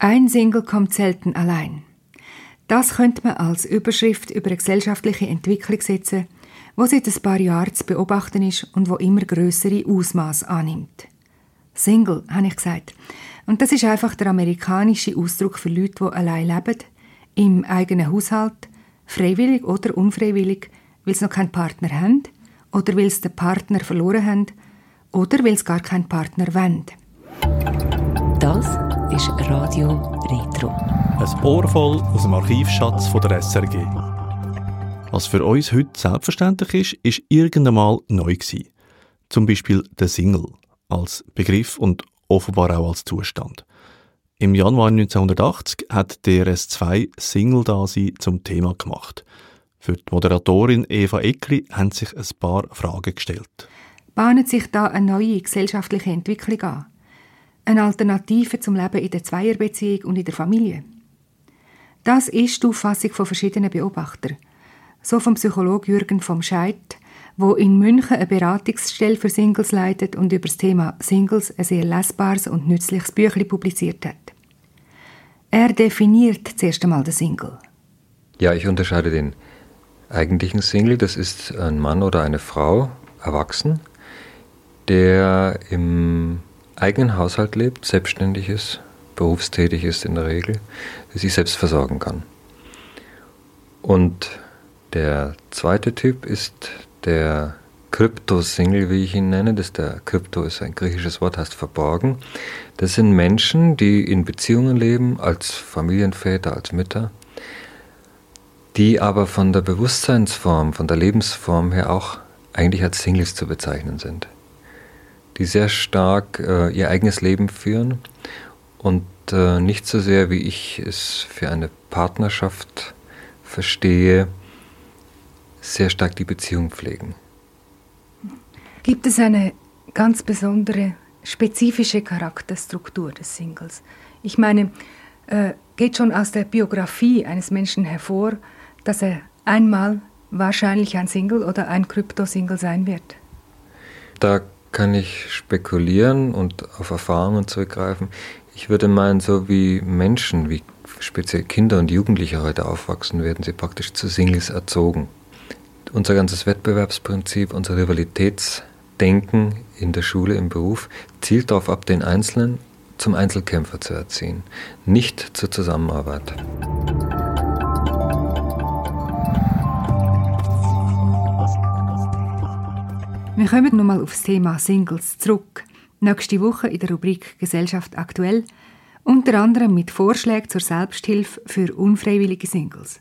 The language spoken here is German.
Ein Single kommt selten allein. Das könnte man als Überschrift über eine gesellschaftliche Entwicklung setzen, wo seit ein paar Jahren zu beobachten ist und wo immer größere Ausmaß annimmt. Single, habe ich gesagt. Und das ist einfach der amerikanische Ausdruck für Leute, die allein leben, im eigenen Haushalt, freiwillig oder unfreiwillig, weil sie noch keinen Partner haben oder weil sie den Partner verloren haben oder weil sie gar keinen Partner wollen. Das ist Radio Retro. Ein Ohr voll aus dem Archivschatz von der SRG. Was für uns heute selbstverständlich ist, ist irgendwann mal neu gewesen. Zum Beispiel der Single als Begriff und offenbar auch als Zustand. Im Januar 1980 hat DRS2 Single-Dasein zum Thema gemacht. Für die Moderatorin Eva Eckli haben sich ein paar Fragen gestellt. Bahnet sich da eine neue gesellschaftliche Entwicklung an? Eine Alternative zum Leben in der Zweierbeziehung und in der Familie? Das ist die Auffassung von verschiedenen Beobachtern. So vom Psychologen Jürgen vom Scheid, wo in München eine Beratungsstelle für Singles leitet und über das Thema Singles ein sehr lesbares und nützliches Büchlein publiziert hat. Er definiert zuerst einmal den Single. Ja, ich unterscheide den eigentlichen Single. Das ist ein Mann oder eine Frau, erwachsen, der im eigenen Haushalt lebt, selbstständig ist, berufstätig ist in der Regel, sich selbst versorgen kann. Und der zweite Typ ist der Krypto-Single, wie ich ihn nenne. Das der Krypto ist ein griechisches Wort, heißt verborgen. Das sind Menschen, die in Beziehungen leben, als Familienväter, als Mütter, die aber von der Bewusstseinsform, von der Lebensform her auch eigentlich als Singles zu bezeichnen sind. Die sehr stark äh, ihr eigenes Leben führen und äh, nicht so sehr, wie ich es für eine Partnerschaft verstehe, sehr stark die Beziehung pflegen. Gibt es eine ganz besondere, spezifische Charakterstruktur des Singles? Ich meine, äh, geht schon aus der Biografie eines Menschen hervor, dass er einmal wahrscheinlich ein Single oder ein Krypto-Single sein wird? Da kann ich spekulieren und auf Erfahrungen zurückgreifen. Ich würde meinen, so wie Menschen, wie speziell Kinder und Jugendliche heute aufwachsen, werden sie praktisch zu Singles erzogen unser ganzes Wettbewerbsprinzip, unser Rivalitätsdenken in der Schule, im Beruf, zielt darauf ab, den Einzelnen zum Einzelkämpfer zu erziehen, nicht zur Zusammenarbeit. Wir kommen nochmal auf das Thema Singles zurück. Nächste Woche in der Rubrik Gesellschaft aktuell, unter anderem mit Vorschlägen zur Selbsthilfe für unfreiwillige Singles.